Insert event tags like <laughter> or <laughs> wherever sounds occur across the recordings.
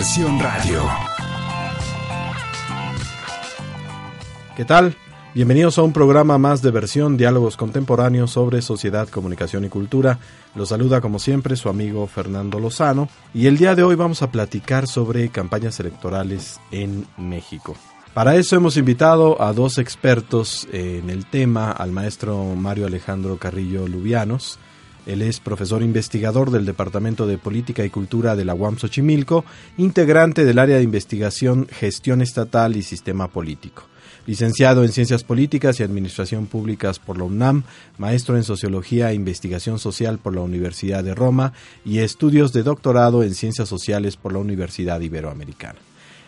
Versión Radio. ¿Qué tal? Bienvenidos a un programa más de versión Diálogos Contemporáneos sobre Sociedad, Comunicación y Cultura. Los saluda como siempre su amigo Fernando Lozano y el día de hoy vamos a platicar sobre campañas electorales en México. Para eso hemos invitado a dos expertos en el tema, al maestro Mario Alejandro Carrillo Lubianos. Él es profesor investigador del Departamento de Política y Cultura de la UAM Xochimilco, integrante del área de investigación, gestión estatal y sistema político licenciado en Ciencias Políticas y Administración Públicas por la UNAM, maestro en Sociología e Investigación Social por la Universidad de Roma y estudios de doctorado en Ciencias Sociales por la Universidad Iberoamericana.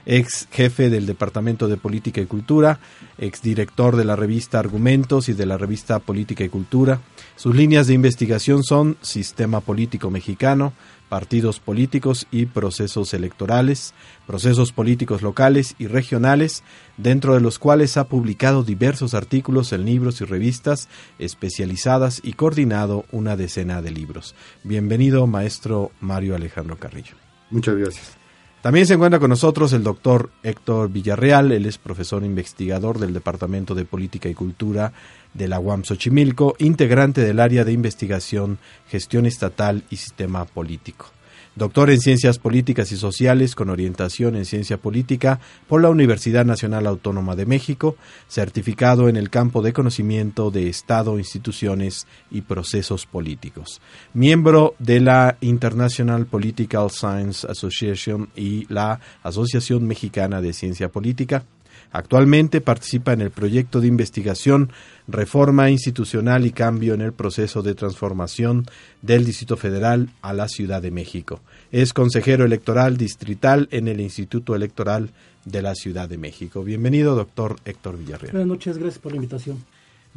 Ex jefe del Departamento de Política y Cultura, ex director de la revista Argumentos y de la revista Política y Cultura. Sus líneas de investigación son Sistema Político Mexicano, partidos políticos y procesos electorales, procesos políticos locales y regionales, dentro de los cuales ha publicado diversos artículos en libros y revistas especializadas y coordinado una decena de libros. Bienvenido, maestro Mario Alejandro Carrillo. Muchas gracias. También se encuentra con nosotros el doctor Héctor Villarreal, él es profesor investigador del Departamento de Política y Cultura de la UAM Xochimilco, integrante del área de investigación, gestión estatal y sistema político. Doctor en Ciencias Políticas y Sociales con orientación en Ciencia Política por la Universidad Nacional Autónoma de México, certificado en el campo de conocimiento de Estado, instituciones y procesos políticos. Miembro de la International Political Science Association y la Asociación Mexicana de Ciencia Política. Actualmente participa en el proyecto de investigación Reforma Institucional y Cambio en el Proceso de Transformación del Distrito Federal a la Ciudad de México. Es consejero electoral distrital en el Instituto Electoral de la Ciudad de México. Bienvenido, doctor Héctor Villarreal. Buenas noches, gracias por la invitación.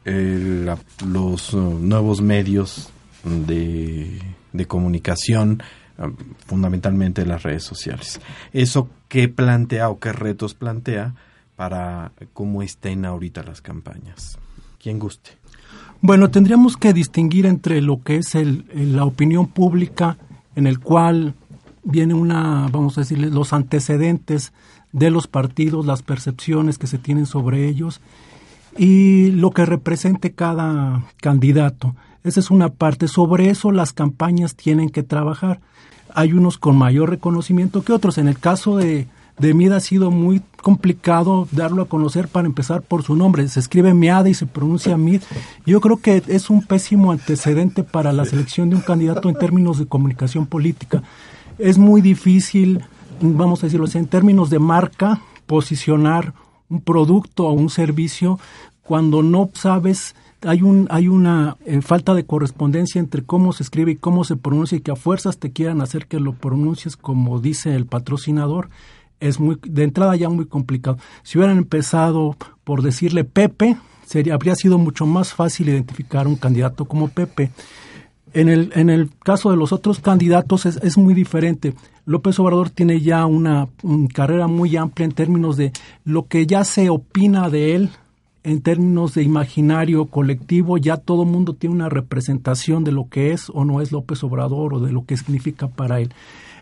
Eh, la, los uh, nuevos medios de, de comunicación, uh, fundamentalmente las redes sociales. ¿Eso qué plantea o qué retos plantea para cómo estén ahorita las campañas? Quien guste. Bueno, tendríamos que distinguir entre lo que es el, la opinión pública, en el cual viene una, vamos a decirle, los antecedentes de los partidos, las percepciones que se tienen sobre ellos y lo que represente cada candidato. Esa es una parte. Sobre eso las campañas tienen que trabajar. Hay unos con mayor reconocimiento que otros. En el caso de, de Mid ha sido muy complicado darlo a conocer para empezar por su nombre. Se escribe Miada y se pronuncia Mid. Yo creo que es un pésimo antecedente para la selección de un candidato en términos de comunicación política. Es muy difícil, vamos a decirlo así, en términos de marca, posicionar un producto o un servicio cuando no sabes hay un hay una eh, falta de correspondencia entre cómo se escribe y cómo se pronuncia y que a fuerzas te quieran hacer que lo pronuncies como dice el patrocinador es muy de entrada ya muy complicado. Si hubieran empezado por decirle Pepe, sería habría sido mucho más fácil identificar un candidato como Pepe. En el, en el caso de los otros candidatos es, es muy diferente. López Obrador tiene ya una, una, carrera muy amplia en términos de lo que ya se opina de él, en términos de imaginario colectivo, ya todo mundo tiene una representación de lo que es o no es López Obrador o de lo que significa para él.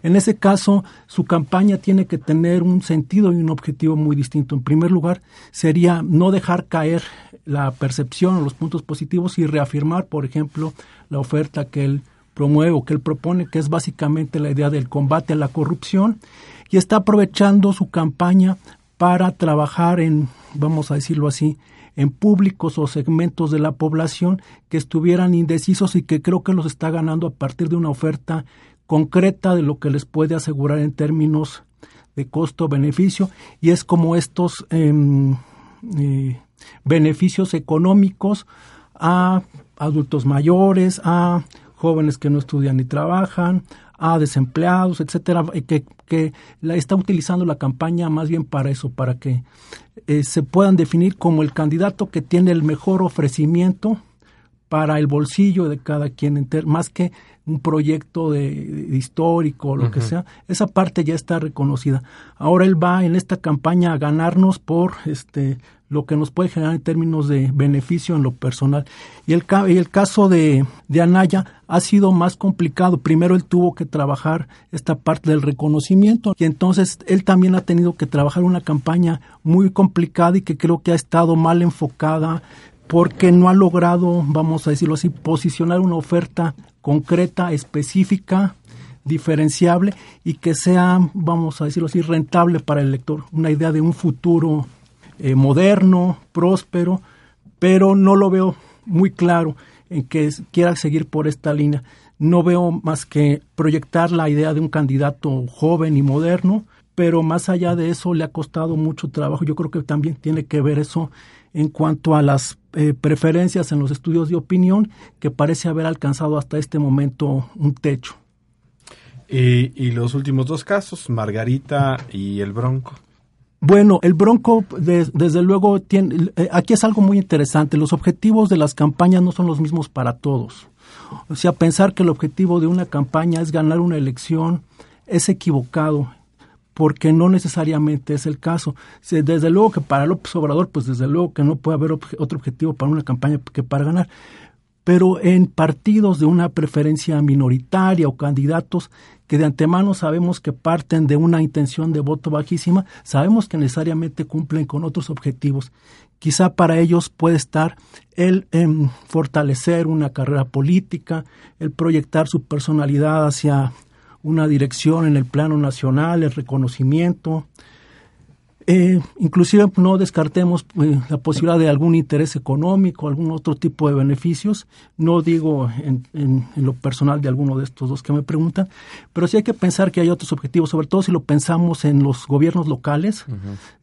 En ese caso, su campaña tiene que tener un sentido y un objetivo muy distinto. En primer lugar, sería no dejar caer la percepción o los puntos positivos y reafirmar, por ejemplo, la oferta que él promueve o que él propone, que es básicamente la idea del combate a la corrupción, y está aprovechando su campaña para trabajar en, vamos a decirlo así, en públicos o segmentos de la población que estuvieran indecisos y que creo que los está ganando a partir de una oferta concreta de lo que les puede asegurar en términos de costo-beneficio y es como estos eh, eh, beneficios económicos a adultos mayores, a jóvenes que no estudian ni trabajan, a desempleados, etcétera, que, que está utilizando la campaña más bien para eso, para que eh, se puedan definir como el candidato que tiene el mejor ofrecimiento para el bolsillo de cada quien, más que un proyecto de, de histórico o lo que sea, esa parte ya está reconocida. Ahora él va en esta campaña a ganarnos por este lo que nos puede generar en términos de beneficio en lo personal. Y el, y el caso de, de Anaya ha sido más complicado. Primero él tuvo que trabajar esta parte del reconocimiento y entonces él también ha tenido que trabajar una campaña muy complicada y que creo que ha estado mal enfocada porque no ha logrado, vamos a decirlo así, posicionar una oferta concreta, específica, diferenciable y que sea, vamos a decirlo así, rentable para el lector. Una idea de un futuro eh, moderno, próspero, pero no lo veo muy claro en que quiera seguir por esta línea. No veo más que proyectar la idea de un candidato joven y moderno, pero más allá de eso le ha costado mucho trabajo. Yo creo que también tiene que ver eso en cuanto a las eh, preferencias en los estudios de opinión, que parece haber alcanzado hasta este momento un techo. Y, y los últimos dos casos, Margarita y el Bronco. Bueno, el Bronco, de- desde luego, tiene, eh, aquí es algo muy interesante. Los objetivos de las campañas no son los mismos para todos. O sea, pensar que el objetivo de una campaña es ganar una elección es equivocado, porque no necesariamente es el caso. Desde luego que para López Obrador, pues desde luego que no puede haber otro objetivo para una campaña que para ganar. Pero en partidos de una preferencia minoritaria o candidatos que de antemano sabemos que parten de una intención de voto bajísima, sabemos que necesariamente cumplen con otros objetivos. Quizá para ellos puede estar el em, fortalecer una carrera política, el proyectar su personalidad hacia una dirección en el plano nacional, el reconocimiento. Eh, inclusive no descartemos eh, la posibilidad de algún interés económico, algún otro tipo de beneficios. No digo en, en- en lo personal de alguno de estos dos que me preguntan, pero sí hay que pensar que hay otros objetivos, sobre todo si lo pensamos en los gobiernos locales.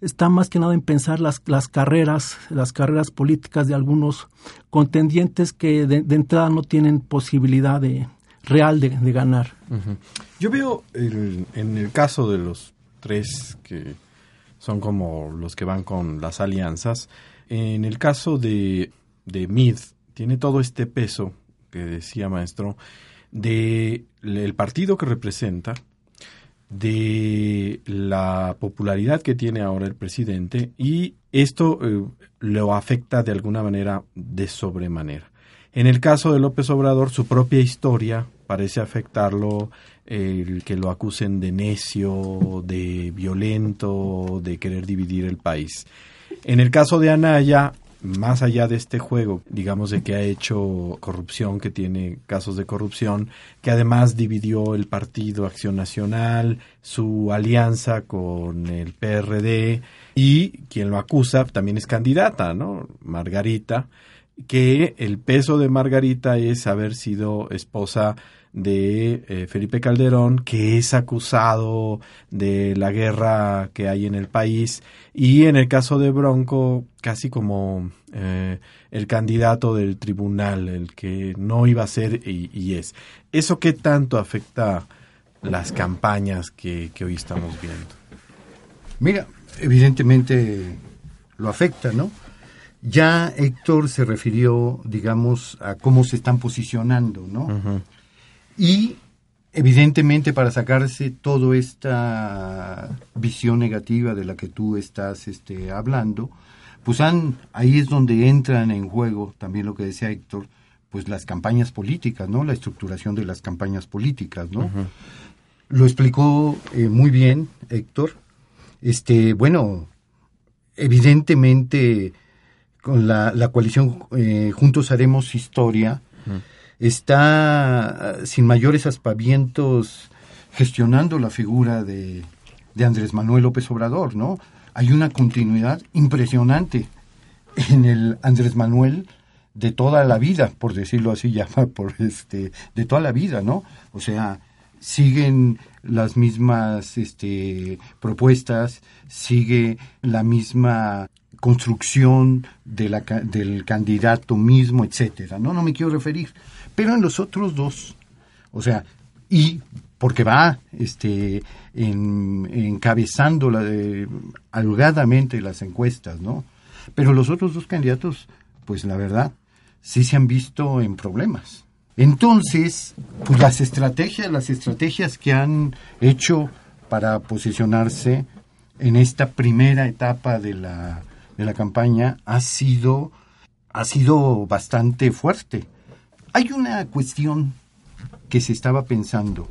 Está más que nada en pensar las, las carreras, las carreras políticas de algunos contendientes que de, de entrada no tienen posibilidad de real de, ganar. Yo veo en el caso de los tres que son como los que van con las alianzas, en el caso de, de Mid, tiene todo este peso que decía maestro, de el partido que representa, de la popularidad que tiene ahora el presidente y esto eh, lo afecta de alguna manera de sobremanera. En el caso de López Obrador, su propia historia parece afectarlo, el que lo acusen de necio, de violento, de querer dividir el país. En el caso de Anaya, más allá de este juego, digamos de que ha hecho corrupción, que tiene casos de corrupción, que además dividió el partido Acción Nacional, su alianza con el PRD y quien lo acusa también es candidata, ¿no? Margarita, que el peso de Margarita es haber sido esposa de eh, Felipe Calderón, que es acusado de la guerra que hay en el país, y en el caso de Bronco, casi como eh, el candidato del tribunal, el que no iba a ser y, y es. ¿Eso qué tanto afecta las campañas que, que hoy estamos viendo? Mira, evidentemente lo afecta, ¿no? Ya Héctor se refirió, digamos, a cómo se están posicionando, ¿no? Y evidentemente para sacarse toda esta visión negativa de la que tú estás este, hablando, pues han, ahí es donde entran en juego también lo que decía Héctor, pues las campañas políticas, ¿no? La estructuración de las campañas políticas, ¿no? Lo explicó eh, muy bien Héctor. Este, bueno, evidentemente con la, la coalición eh, Juntos Haremos Historia, está eh, sin mayores aspavientos gestionando la figura de, de Andrés Manuel López Obrador, ¿no? Hay una continuidad impresionante en el Andrés Manuel de toda la vida, por decirlo así, <laughs> ya por este, de toda la vida, ¿no? O sea, siguen las mismas este, propuestas, sigue la misma construcción de la del candidato mismo, etcétera. No, no me quiero referir. Pero en los otros dos, o sea, y porque va este en- encabezando la las encuestas, ¿no? Pero los otros dos candidatos, pues la verdad, sí se han visto en problemas. Entonces, pues las estrategias, las estrategias que han hecho para posicionarse en esta primera etapa de la, de la campaña ha sido, ha sido bastante fuerte. Hay una cuestión que se estaba pensando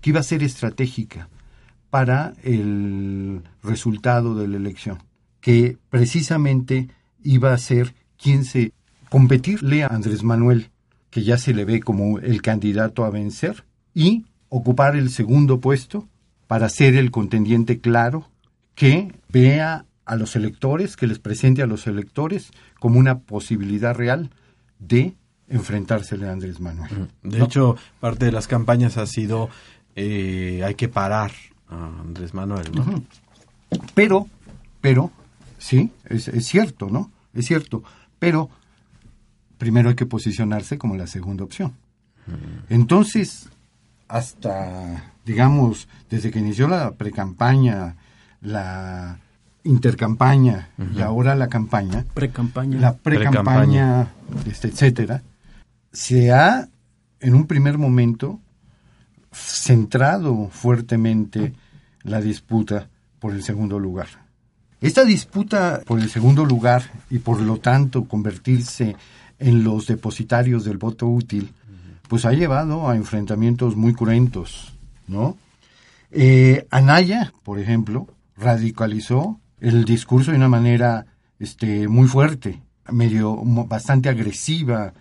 que iba a ser estratégica para el resultado de la elección, que precisamente iba a ser quien se competirle a Andrés Manuel, que ya se le ve como el candidato a vencer, y ocupar el segundo puesto para ser el contendiente claro que vea a los electores, que les presente a los electores como una posibilidad real de enfrentársele a Andrés Manuel. De ¿no? hecho, parte de las campañas ha sido eh, hay que parar a Andrés Manuel. Pero, pero, sí, es, es cierto, ¿no? Es cierto. Pero primero hay que posicionarse como la segunda opción. Entonces, hasta, digamos, desde que inició la precampaña, la intercampaña y ahora la campaña, Pre-campaña. la precampaña, este, etcétera, se ha, en un primer momento, centrado fuertemente la disputa por el segundo lugar. Esta disputa por el segundo lugar y por lo tanto convertirse en los depositarios del voto útil, pues ha llevado a enfrentamientos muy cruentos, ¿no? Eh, Anaya, por ejemplo, radicalizó el discurso de una manera este, muy fuerte, medio bastante agresiva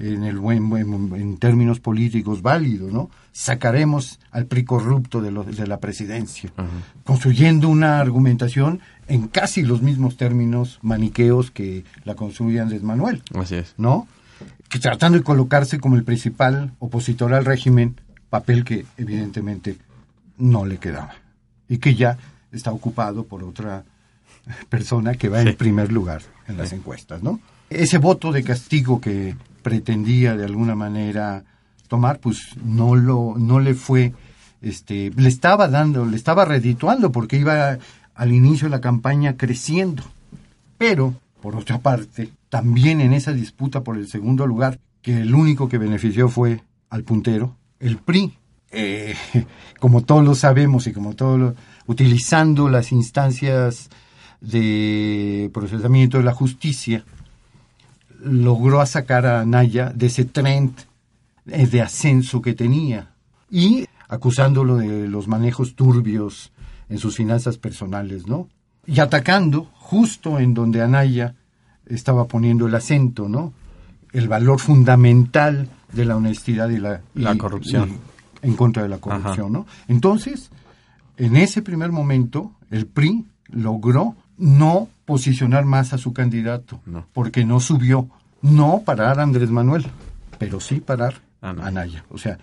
en el buen, buen- en términos políticos válido, ¿no? Sacaremos al PRI corrupto de, lo- de la presidencia, construyendo una argumentación en casi los mismos términos maniqueos que la construye Andrés Manuel. Así es. ¿no? Que tratando de colocarse como el principal opositor al régimen, papel que evidentemente no le quedaba y que ya está ocupado por otra <laughs> persona que va en primer lugar en las encuestas, ¿no? Ese voto de castigo que pretendía de alguna manera tomar, pues no lo no le fue este le estaba dando, le estaba redituando porque iba al inicio de la campaña creciendo. Pero, por otra parte, también en esa disputa por el segundo lugar, que el único que benefició fue al puntero, el PRI, eh, <laughs> como todos lo sabemos y como todos lo, utilizando las instancias de procesamiento de la justicia, logró sacar a Naya de ese trend eh, de ascenso que tenía y acusándolo de los manejos turbios en sus finanzas personales, ¿no? Y atacando justo en donde Anaya estaba poniendo el acento, ¿no? El valor fundamental de la honestidad y la, La y- corrupción. y en contra de la corrupción, ¿no? Entonces, en ese primer momento, el PRI logró no posicionar más a su candidato, No. porque no subió, no parar a Andrés Manuel, pero sí parar a Anaya. O sea,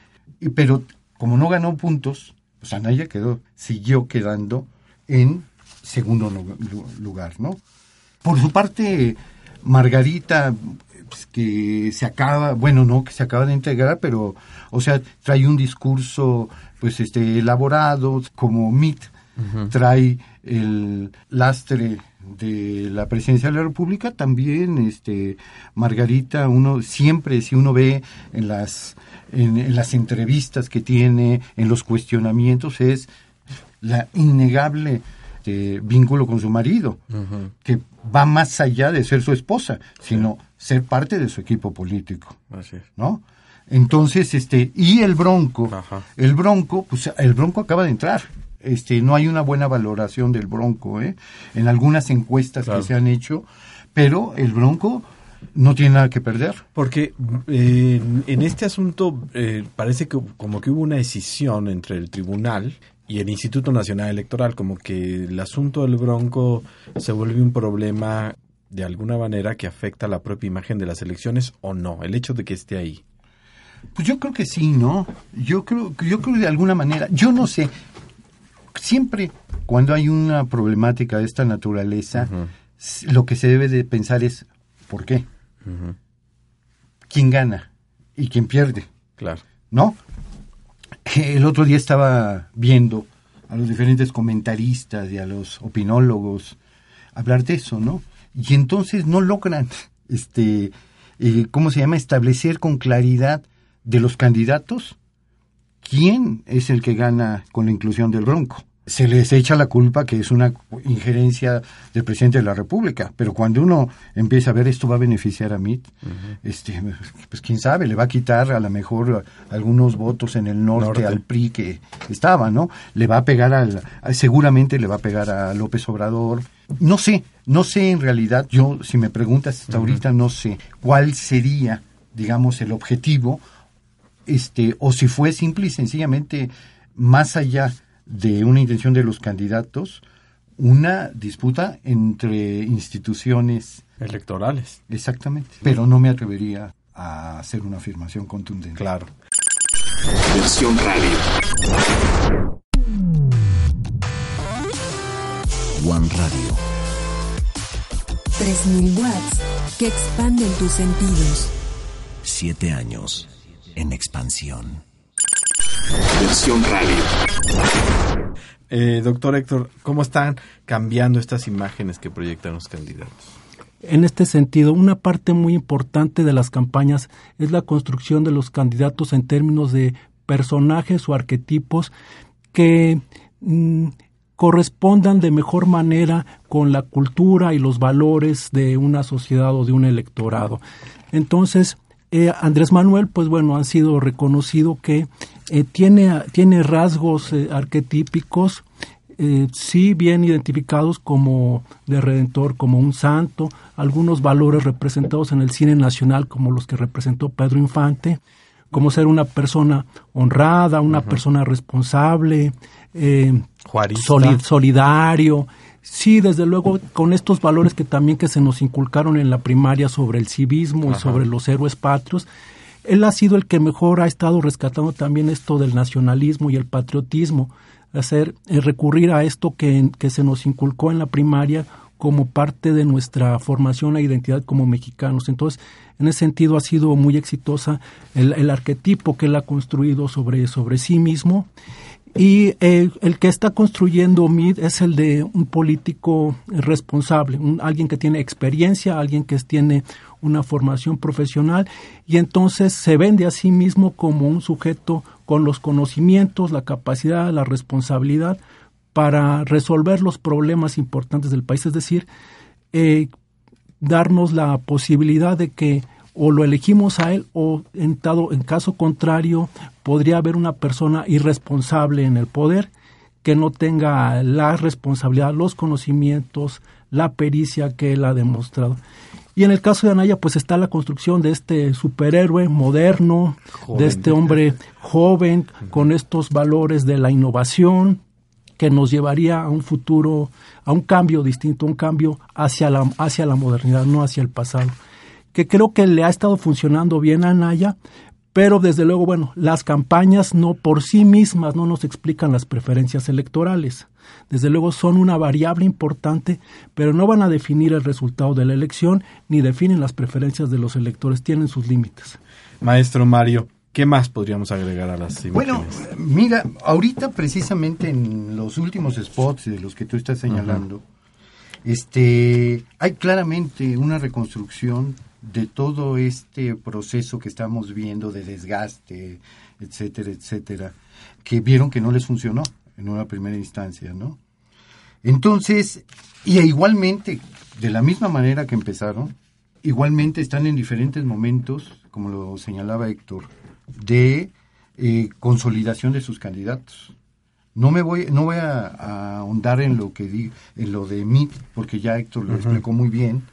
pero como no ganó puntos, pues Anaya quedó, siguió quedando en segundo lu- lu- lugar, ¿no? Por su parte, Margarita, pues, que se acaba, bueno, no que se acaba de integrar, pero, o sea, trae un discurso, pues, este, elaborado, como MIT, trae el lastre de la presidencia de la República, también, este, Margarita, uno siempre, si uno ve en las, en, en las entrevistas que tiene, en los cuestionamientos, es la innegable este, vínculo con su marido, que va más allá de ser su esposa, sino ser parte de su equipo político, Así es. ¿no? Entonces, este, y el Bronco, Ajá. el Bronco, pues el Bronco acaba de entrar. Este, no hay una buena valoración del Bronco, ¿eh? En algunas encuestas Claro. que se han hecho, pero el Bronco no tiene nada que perder. Porque eh, en- en este asunto eh, parece que como que hubo una decisión entre el tribunal y el Instituto Nacional Electoral, como que el asunto del Bronco se vuelve un problema de alguna manera que afecta la propia imagen de las elecciones o no, el hecho de que esté ahí. Pues yo creo que sí, ¿no? Yo creo, yo creo de alguna manera, yo no sé, siempre cuando hay una problemática de esta naturaleza, lo que se debe de pensar es ¿por qué? ¿Quién gana y quién pierde? Claro. ¿No? El otro día estaba viendo a los diferentes comentaristas y a los opinólogos hablar de eso, ¿no? Y entonces no logran, <laughs> este, eh, ¿cómo se llama? Establecer con claridad de los candidatos quién es el que gana con la inclusión del Bronco. Se les echa la culpa que es una injerencia del presidente de la República, pero cuando uno empieza a ver esto va a beneficiar a MIT, este, pues quién sabe, le va a quitar a lo mejor algunos votos en el norte, Norte. al PRI que estaba, ¿no? Le va a pegar al, seguramente le va a pegar a López Obrador. No sé, no sé en realidad, yo si me preguntas hasta ahorita no sé cuál sería, digamos, el objetivo este, o si fue simple y sencillamente más allá de una intención de los candidatos, una disputa entre instituciones, Electorales. exactamente. Pero no me atrevería a hacer una afirmación contundente. Claro. Versión radio. One Radio. 3000 watts que expanden tus sentidos. Siete años en expansión. Versión radio. Eh, doctor Héctor, ¿cómo están cambiando estas imágenes que proyectan los candidatos? En este sentido, una parte muy importante de las campañas es la construcción de los candidatos en términos de personajes o arquetipos que mm, correspondan de mejor manera con la cultura y los valores de una sociedad o de un electorado. Entonces, eh, Andrés Manuel, pues bueno, han sido reconocido que eh, tiene, tiene rasgos eh, arquetípicos sí bien identificados como de redentor, como un santo, algunos valores representados en el cine nacional como los que representó Pedro Infante, como ser una persona honrada, una persona responsable, solidario. Sí, desde luego, con estos valores que también que se nos inculcaron en la primaria sobre el civismo y sobre los héroes patrios, él ha sido el que mejor ha estado rescatando también esto del nacionalismo y el patriotismo, hacer eh, recurrir a esto que, que se nos inculcó en la primaria como parte de nuestra formación e identidad como mexicanos. Entonces, en ese sentido ha sido muy exitosa el, el arquetipo que él ha construido sobre, sobre sí mismo. Y eh, el que está construyendo MID es el de un político responsable, un- alguien que tiene experiencia, alguien que tiene una formación profesional y entonces se vende a sí mismo como un sujeto con los conocimientos, la capacidad, la responsabilidad para resolver los problemas importantes del país, es decir, eh, darnos la posibilidad de que o lo elegimos a él o en, dado- en caso contrario podría haber una persona irresponsable en el poder que no tenga la responsabilidad, los conocimientos, la pericia que él ha demostrado. Y en el caso de Anaya, pues está la construcción de este superhéroe moderno, Joven. de este hombre joven, con estos valores de la innovación, que nos llevaría a un futuro, a un cambio distinto, un cambio hacia la, hacia la modernidad, no hacia el pasado. Que creo que le ha estado funcionando bien a Anaya, pero desde luego, bueno, las campañas no por sí mismas no nos explican las preferencias electorales. Desde luego son una variable importante, pero no van a definir el resultado de la elección ni definen las preferencias de los electores, tienen sus límites. Maestro Mario, ¿qué más podríamos agregar a las Bueno, imágenes? mira, ahorita precisamente en los últimos spots de los que tú estás señalando, este, hay claramente una reconstrucción de todo este proceso que estamos viendo de desgaste, etcétera, etcétera, que vieron que no les funcionó en una primera instancia, ¿no? Entonces, y igualmente, de la misma manera que empezaron, igualmente están en diferentes momentos, como lo señalaba Héctor, de eh, consolidación de sus candidatos. No me voy, no voy a, a ahondar en lo que di, en lo de MIT, porque ya Héctor lo explicó muy bien,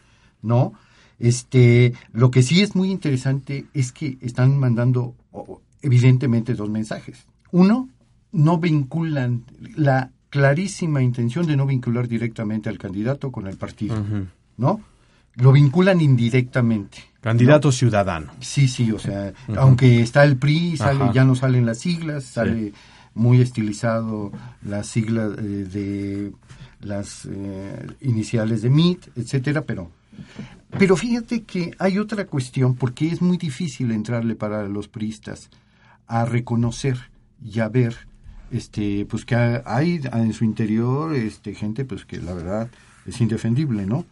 ¿no? Este, lo que sí es muy interesante es que están mandando evidentemente dos mensajes. Uno, no vinculan la clarísima intención de no vincular directamente al candidato con el partido, ¿no? Lo vinculan indirectamente. Candidato ciudadano. Sí, sí, o sea, aunque está el PRI, sale, Ajá. ya no salen las siglas, sale muy estilizado la sigla eh, de las eh, iniciales de MIT, etcétera, pero pero fíjate que hay otra cuestión porque es muy difícil entrarle para los priistas a reconocer y a ver este pues que hay en su interior este gente pues que la verdad es indefendible, ¿no?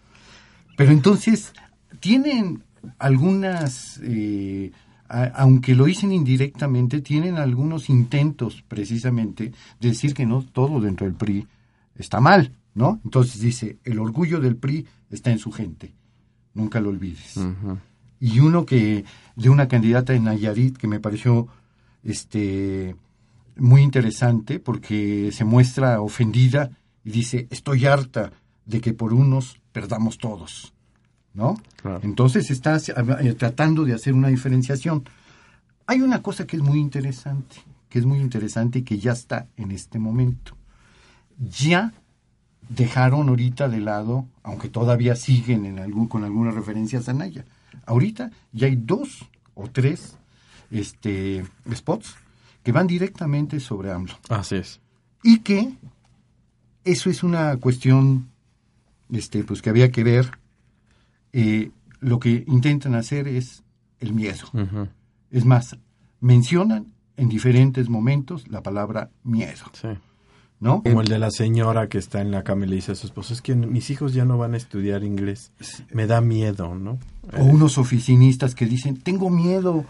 Pero entonces tienen algunas eh, aunque lo dicen indirectamente, tienen algunos intentos precisamente de decir que no todo dentro del PRI está mal, ¿no? Entonces dice, el orgullo del PRI está en su gente, nunca lo olvides. Y uno que, de una candidata en Nayarit que me pareció este muy interesante porque se muestra ofendida y dice, estoy harta de que por unos perdamos todos. ¿no? Claro. Entonces está eh, tratando de hacer una diferenciación. Hay una cosa que es muy interesante, que es muy interesante y que ya está en este momento. Ya dejaron ahorita de lado, aunque todavía siguen en algún, con algunas referencias a Naya. Ahorita ya hay dos o tres este, spots que van directamente sobre AMLO. Así es. Y que eso es una cuestión este, pues que había que ver. Eh, lo que intentan hacer es el miedo. Es más, mencionan en diferentes momentos la palabra miedo, Sí. ¿No? Como el de la señora que está en la cama y le dice a su esposo, es que mis hijos ya no van a estudiar inglés. Me da miedo, ¿no? O unos oficinistas que dicen, tengo miedo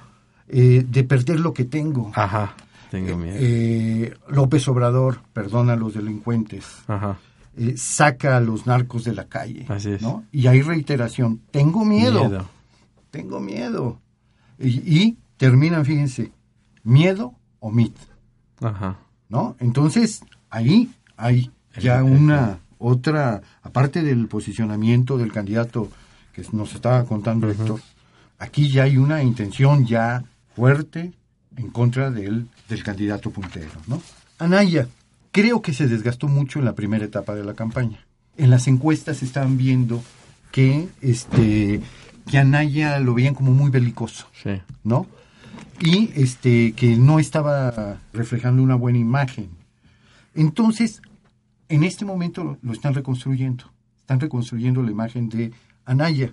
eh, de perder lo que tengo. Ajá, tengo miedo. Eh, López Obrador perdona a los delincuentes, Ajá. eh, saca a los narcos de la calle, Así es. ¿no? Y hay reiteración, tengo miedo, tengo miedo. Y, y terminan, fíjense, miedo o mit, Ajá. ¿no? Entonces, ahí hay ya una otra, aparte del posicionamiento del candidato que nos estaba contando Héctor, aquí ya hay una intención ya fuerte en contra del, del candidato puntero, ¿no? Anaya, creo que se desgastó mucho en la primera etapa de la campaña. En las encuestas estaban viendo que este que Anaya lo veían como muy belicoso. Sí. ¿no? Y este que no estaba reflejando una buena imagen. Entonces, en este momento lo, están reconstruyendo. Están reconstruyendo la imagen de Anaya.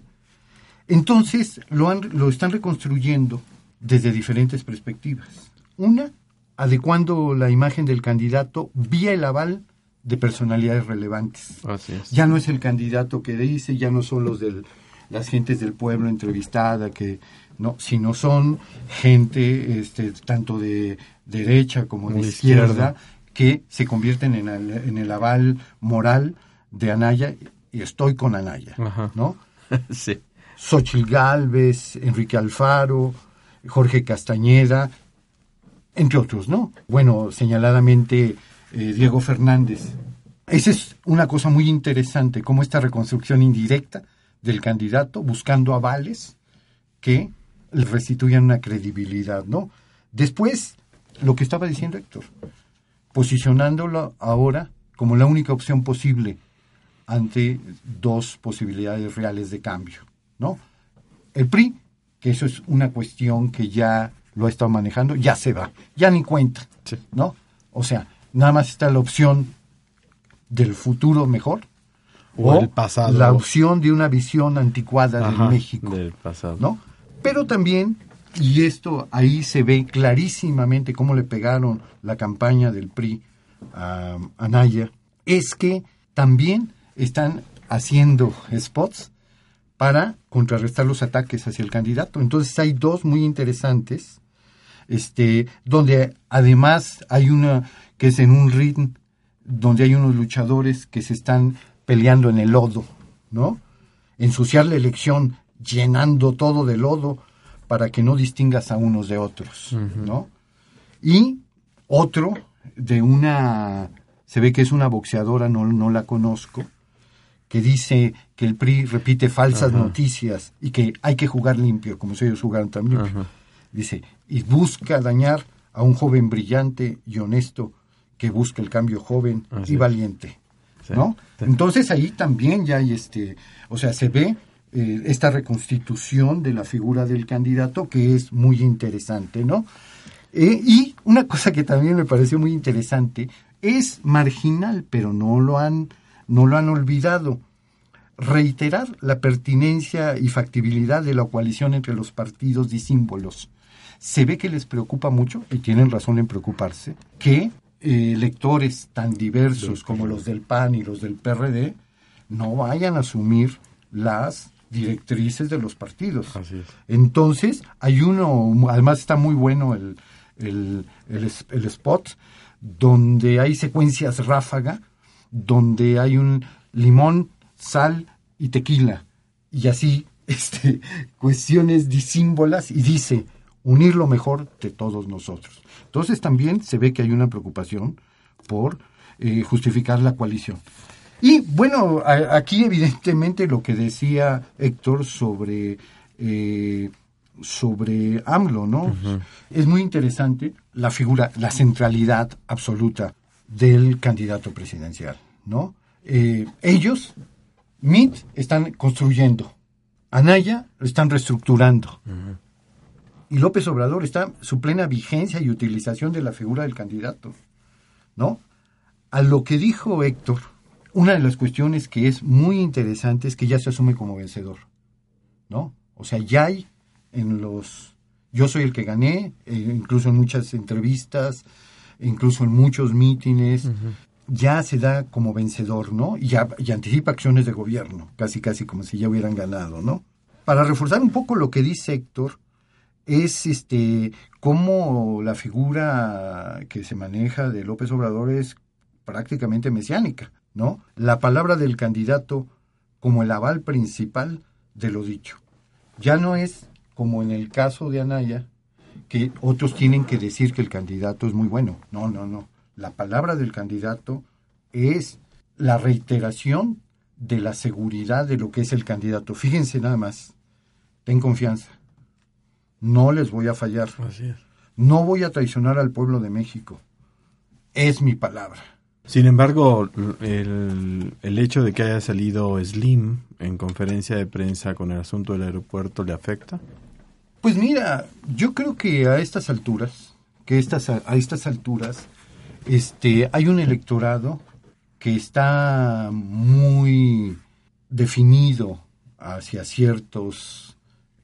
Entonces, lo, han- lo están reconstruyendo desde diferentes perspectivas. Una, adecuando la imagen del candidato vía el aval de personalidades relevantes. Así es. Ya no es el candidato que dice, ya no son los del las gentes del pueblo entrevistada que no, sino son gente este tanto de derecha como de De izquierda, izquierda. Que se convierten en el, en el aval moral de Anaya y estoy con Anaya, Ajá. ¿no? <laughs> sí. Xochitl Galvez, Enrique Alfaro, Jorge Castañeda, entre otros, ¿no? Bueno, señaladamente eh, Diego Fernández. Esa es una cosa muy interesante, como esta reconstrucción indirecta del candidato buscando avales que le restituyan una credibilidad, ¿no? Después, lo que estaba diciendo Héctor, posicionándolo ahora como la única opción posible ante dos posibilidades reales de cambio, ¿no? El PRI, que eso es una cuestión que ya lo ha estado manejando, ya se va, ya ni cuenta, Sí. ¿no? O sea, nada más está la opción del futuro mejor O el pasado. la opción de una visión anticuada Ajá, de México. Del pasado. ¿no? Pero también, y esto ahí se ve clarísimamente cómo le pegaron la campaña del PRI a Anaya, es que también están haciendo spots para contrarrestar los ataques hacia el candidato. Entonces hay dos muy interesantes, este, donde además hay una que es en un ring donde hay unos luchadores que se están peleando en el lodo, ¿no? Ensuciar la elección llenando todo de lodo para que no distingas a unos de otros, ¿no? Y otro de una, se ve que es una boxeadora, no, no la conozco, que dice que el PRI repite falsas noticias y que hay que jugar limpio, como si ellos jugaran tan limpio. Dice, y busca dañar a un joven brillante y honesto que busca el cambio joven Así y valiente. Sí. ¿No? Sí. Entonces ahí también ya hay este, o sea, se ve eh, esta reconstitución de la figura del candidato que es muy interesante, ¿no? Eh, y una cosa que también me pareció muy interesante es marginal, pero no lo han no lo han olvidado. Reiterar la pertinencia y factibilidad de la coalición entre los partidos y símbolos. Se ve que les preocupa mucho, y tienen razón en preocuparse, que eh, electores tan diversos como los del PAN y los del PRD no vayan a asumir las directrices de los partidos. Así es. Entonces, hay uno, además está muy bueno el, el, el spot, donde hay secuencias ráfaga, donde hay un limón, sal y tequila, y así, <laughs> este, cuestiones disímbolas, y dice, unir lo mejor de todos nosotros. Entonces también se ve que hay una preocupación por eh, justificar la coalición. Y bueno, a- aquí evidentemente lo que decía Héctor sobre, eh, sobre AMLO, ¿no? Es muy interesante la figura, la centralidad absoluta del candidato presidencial, ¿no? Eh, ellos, MIT, están construyendo, Anaya lo están reestructurando. Y López Obrador está su plena vigencia y utilización de la figura del candidato, ¿no? A lo que dijo Héctor, una de las cuestiones que es muy interesante es que ya se asume como vencedor, ¿no? O sea, ya hay en los... Yo soy el que gané, eh, incluso en muchas entrevistas, incluso en muchos mítines, ya se da como vencedor, ¿no? Y, ya, y anticipa acciones de gobierno, casi casi como si ya hubieran ganado, ¿no? Para reforzar un poco lo que dice Héctor, es este cómo la figura que se maneja de López Obrador es prácticamente mesiánica, ¿no? La palabra del candidato como el aval principal de lo dicho. Ya no es como en el caso de Anaya, que otros tienen que decir que el candidato es muy bueno. No, no, no. La palabra del candidato es la reiteración de la seguridad de lo que es el candidato. Fíjense nada más. Ten confianza. No les voy a fallar. Así es. No voy a traicionar al pueblo de México. Es mi palabra. Sin embargo, el, el hecho de que haya salido Slim en conferencia de prensa con el asunto del aeropuerto le afecta. Pues mira, yo creo que a estas alturas, que estas, a estas alturas, este, hay un electorado que está muy definido hacia ciertos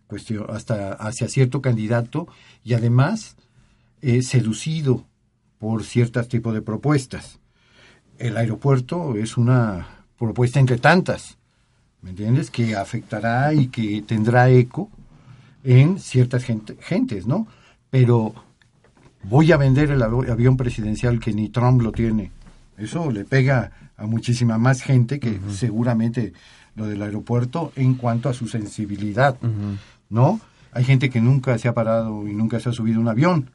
cuestio- hasta hacia cierto candidato y además eh, seducido por ciertos tipos de propuestas. El aeropuerto es una propuesta entre tantas, ¿me entiendes? Que afectará y que tendrá eco en ciertas gente- gentes, ¿no? Pero voy a vender el avi- avión presidencial que ni Trump lo tiene. Eso le pega a muchísima más gente que seguramente lo del aeropuerto en cuanto a su sensibilidad, ¿no? Hay gente que nunca se ha parado y nunca se ha subido un avión,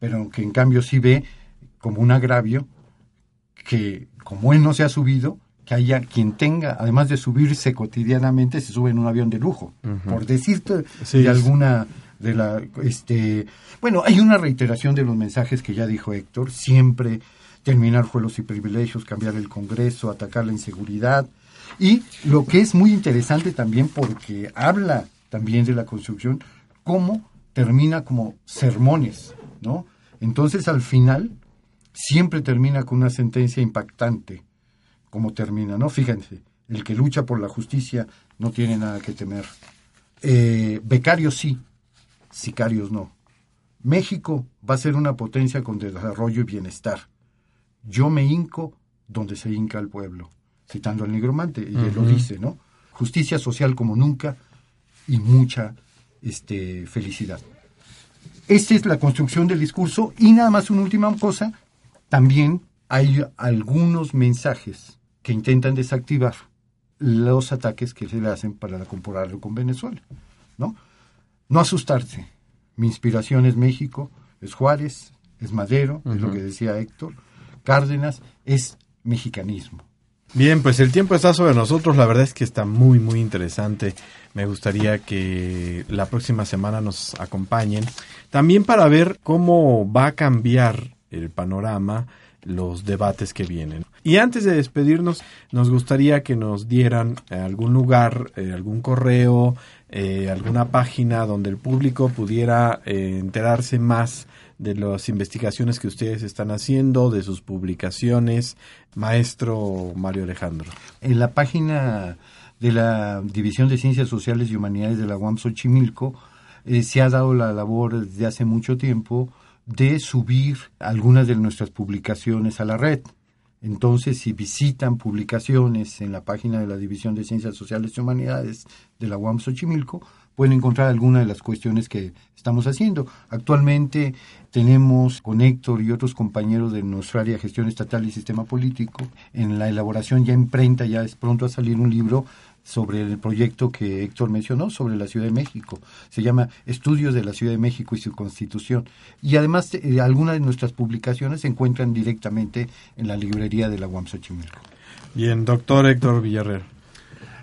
pero que en cambio sí ve como un agravio que como él no se ha subido, que haya quien tenga, además de subirse cotidianamente, se sube en un avión de lujo, por decirte Sí, de alguna de la este bueno hay una reiteración de los mensajes que ya dijo Héctor siempre terminar juegos y privilegios cambiar el Congreso atacar la inseguridad. Y lo que es muy interesante también porque habla también de la construcción cómo termina como sermones no entonces al final siempre termina con una sentencia impactante como termina no fíjense el que lucha por la justicia no tiene nada que temer eh, becarios sí, sicarios no. México va a ser una potencia con desarrollo y bienestar. Yo me hinco donde se hinca el pueblo, citando al nigromante, y él lo dice, ¿no? Justicia social como nunca y mucha este, felicidad. Esta es la construcción del discurso y nada más una última cosa, también hay algunos mensajes que intentan desactivar los ataques que se le hacen para compararlo con Venezuela, ¿no? No asustarse. Mi inspiración es México, es Juárez, es Madero, es lo que decía Héctor, Cárdenas, es mexicanismo. Bien, pues el tiempo está sobre nosotros. La verdad es que está muy, muy interesante. Me gustaría que la próxima semana nos acompañen. También para ver cómo va a cambiar el panorama los debates que vienen. Y antes de despedirnos, nos gustaría que nos dieran algún lugar, eh, algún correo, eh, alguna página donde el público pudiera eh, enterarse más de las investigaciones que ustedes están haciendo, de sus publicaciones, maestro Mario Alejandro. En la página de la División de Ciencias Sociales y Humanidades de la UAM Xochimilco eh, se ha dado la labor desde hace mucho tiempo de subir algunas de nuestras publicaciones a la red. Entonces, si visitan publicaciones en la página de la División de Ciencias Sociales y Humanidades de la UAM Xochimilco, pueden encontrar algunas de las cuestiones que estamos haciendo. Actualmente tenemos con Héctor y otros compañeros de nuestra área de gestión estatal y sistema político en la elaboración ya imprenta, ya es pronto a salir un libro sobre el proyecto que Héctor mencionó sobre la Ciudad de México. Se llama Estudios de la Ciudad de México y su Constitución. Y además eh, algunas de nuestras publicaciones se encuentran directamente en la librería de la UAM Xochimilco. Bien, doctor Héctor Villarreal.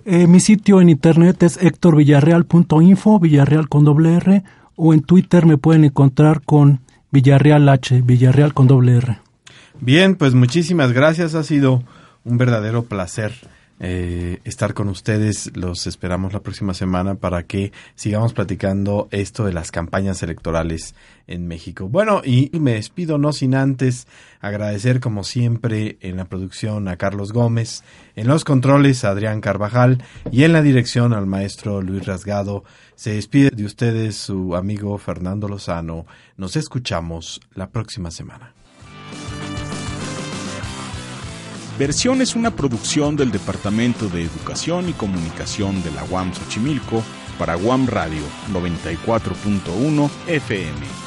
Eh, mi sitio en internet es hectorvillarreal.info, Villarreal con doble R, o en Twitter me pueden encontrar con Villarreal H, Villarreal con doble R. Bien, pues muchísimas gracias. Ha sido un verdadero placer eh, estar con ustedes. Los esperamos la próxima semana para que sigamos platicando esto de las campañas electorales en México. Bueno, y me despido no sin antes agradecer como siempre en la producción a Carlos Gómez, en los controles a Adrián Carvajal y en la dirección al maestro Luis Rasgado. Se despide de ustedes su amigo Fernando Lozano. Nos escuchamos la próxima semana. Versión es una producción del Departamento de Educación y Comunicación de la UAM Xochimilco para UAM Radio 94.1 FM.